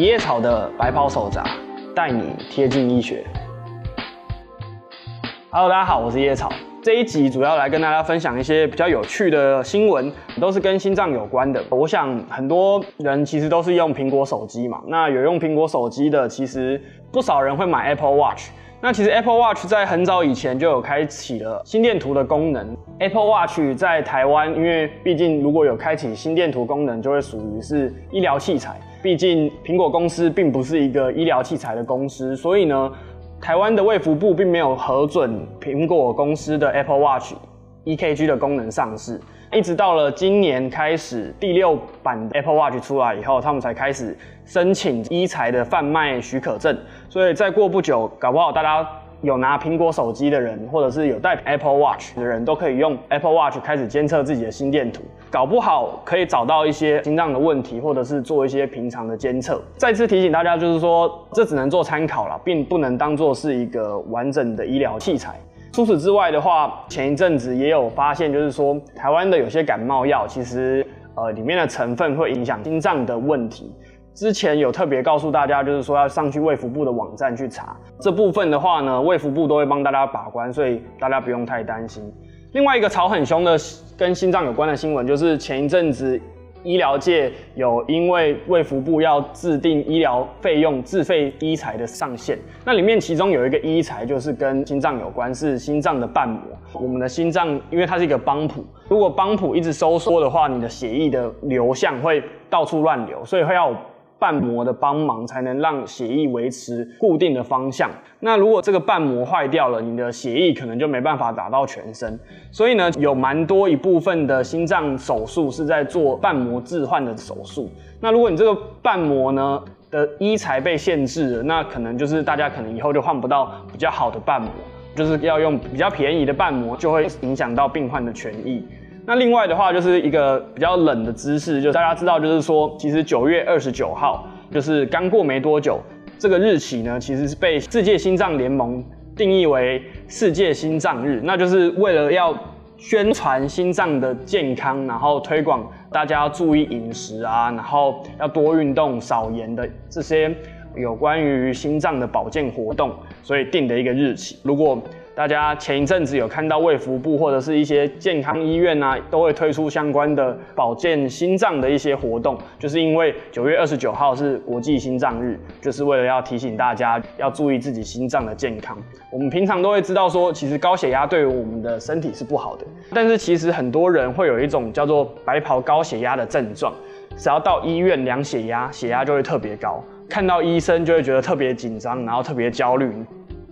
一叶草的白袍手札，带你贴近医学。Hello，大家好，我是叶草。这一集主要来跟大家分享一些比较有趣的新闻，都是跟心脏有关的。我想很多人其实都是用苹果手机嘛，那有用苹果手机的，其实不少人会买 Apple Watch。那其实 Apple Watch 在很早以前就有开启了心电图的功能。Apple Watch 在台湾，因为毕竟如果有开启心电图功能，就会属于是医疗器材。毕竟苹果公司并不是一个医疗器材的公司，所以呢，台湾的卫福部并没有核准苹果公司的 Apple Watch EKG 的功能上市。一直到了今年开始，第六版 Apple Watch 出来以后，他们才开始申请医材的贩卖许可证。所以再过不久，搞不好大家有拿苹果手机的人，或者是有带 Apple Watch 的人都可以用 Apple Watch 开始监测自己的心电图，搞不好可以找到一些心脏的问题，或者是做一些平常的监测。再次提醒大家，就是说这只能做参考了，并不能当做是一个完整的医疗器材。除此之外的话，前一阵子也有发现，就是说台湾的有些感冒药，其实呃里面的成分会影响心脏的问题。之前有特别告诉大家，就是说要上去卫福部的网站去查这部分的话呢，卫福部都会帮大家把关，所以大家不用太担心。另外一个吵很凶的跟心脏有关的新闻，就是前一阵子。医疗界有因为卫福部要制定医疗费用自费医材的上限，那里面其中有一个医材就是跟心脏有关，是心脏的瓣膜。我们的心脏因为它是一个帮浦，如果帮浦一直收缩的话，你的血液的流向会到处乱流，所以会要。瓣膜的帮忙才能让血液维持固定的方向。那如果这个瓣膜坏掉了，你的血液可能就没办法打到全身。所以呢，有蛮多一部分的心脏手术是在做瓣膜置换的手术。那如果你这个瓣膜呢的医材被限制了，那可能就是大家可能以后就换不到比较好的瓣膜，就是要用比较便宜的瓣膜，就会影响到病患的权益。那另外的话，就是一个比较冷的知识，就大家知道，就是说，其实九月二十九号，就是刚过没多久，这个日期呢，其实是被世界心脏联盟定义为世界心脏日，那就是为了要宣传心脏的健康，然后推广大家要注意饮食啊，然后要多运动、少盐的这些有关于心脏的保健活动，所以定的一个日期。如果大家前一阵子有看到卫福部或者是一些健康医院啊，都会推出相关的保健心脏的一些活动，就是因为九月二十九号是国际心脏日，就是为了要提醒大家要注意自己心脏的健康。我们平常都会知道说，其实高血压对于我们的身体是不好的，但是其实很多人会有一种叫做白袍高血压的症状，只要到医院量血压，血压就会特别高，看到医生就会觉得特别紧张，然后特别焦虑，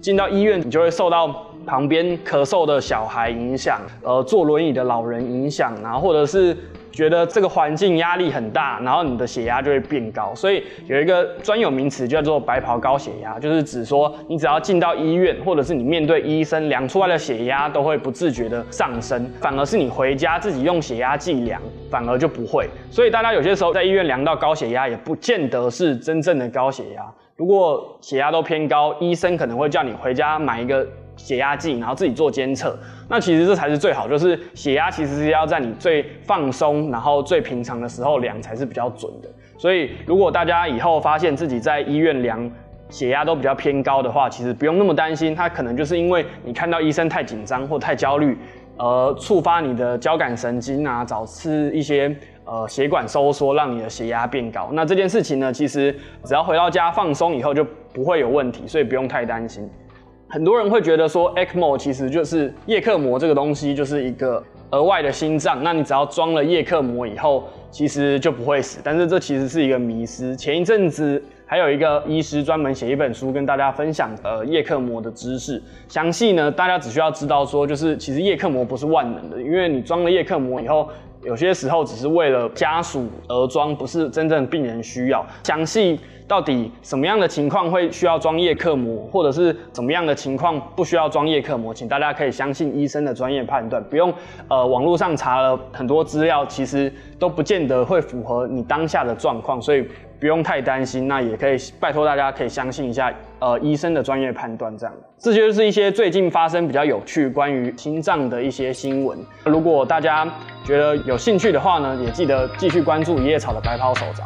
进到医院你就会受到。旁边咳嗽的小孩影响，呃，坐轮椅的老人影响，然后或者是觉得这个环境压力很大，然后你的血压就会变高。所以有一个专有名词叫做“白袍高血压”，就是指说你只要进到医院，或者是你面对医生量出来的血压都会不自觉的上升，反而是你回家自己用血压计量，反而就不会。所以大家有些时候在医院量到高血压，也不见得是真正的高血压。如果血压都偏高，医生可能会叫你回家买一个。血压计，然后自己做监测，那其实这才是最好，就是血压其实是要在你最放松，然后最平常的时候量才是比较准的。所以如果大家以后发现自己在医院量血压都比较偏高的话，其实不用那么担心，它可能就是因为你看到医生太紧张或太焦虑，而触发你的交感神经啊，导致一些呃血管收缩，让你的血压变高。那这件事情呢，其实只要回到家放松以后就不会有问题，所以不用太担心。很多人会觉得说，ECMO 其实就是叶克膜这个东西，就是一个额外的心脏。那你只要装了叶克膜以后，其实就不会死。但是这其实是一个迷思。前一阵子还有一个医师专门写一本书跟大家分享呃叶克膜的知识。详细呢，大家只需要知道说，就是其实叶克膜不是万能的，因为你装了叶克膜以后，有些时候只是为了家属而装，不是真正病人需要。详细。到底什么样的情况会需要装叶克膜，或者是怎么样的情况不需要装叶克膜？请大家可以相信医生的专业判断，不用呃网络上查了很多资料，其实都不见得会符合你当下的状况，所以不用太担心。那也可以拜托大家可以相信一下呃医生的专业判断，这样。这就是一些最近发生比较有趣关于心脏的一些新闻。如果大家觉得有兴趣的话呢，也记得继续关注一叶草的白袍手札。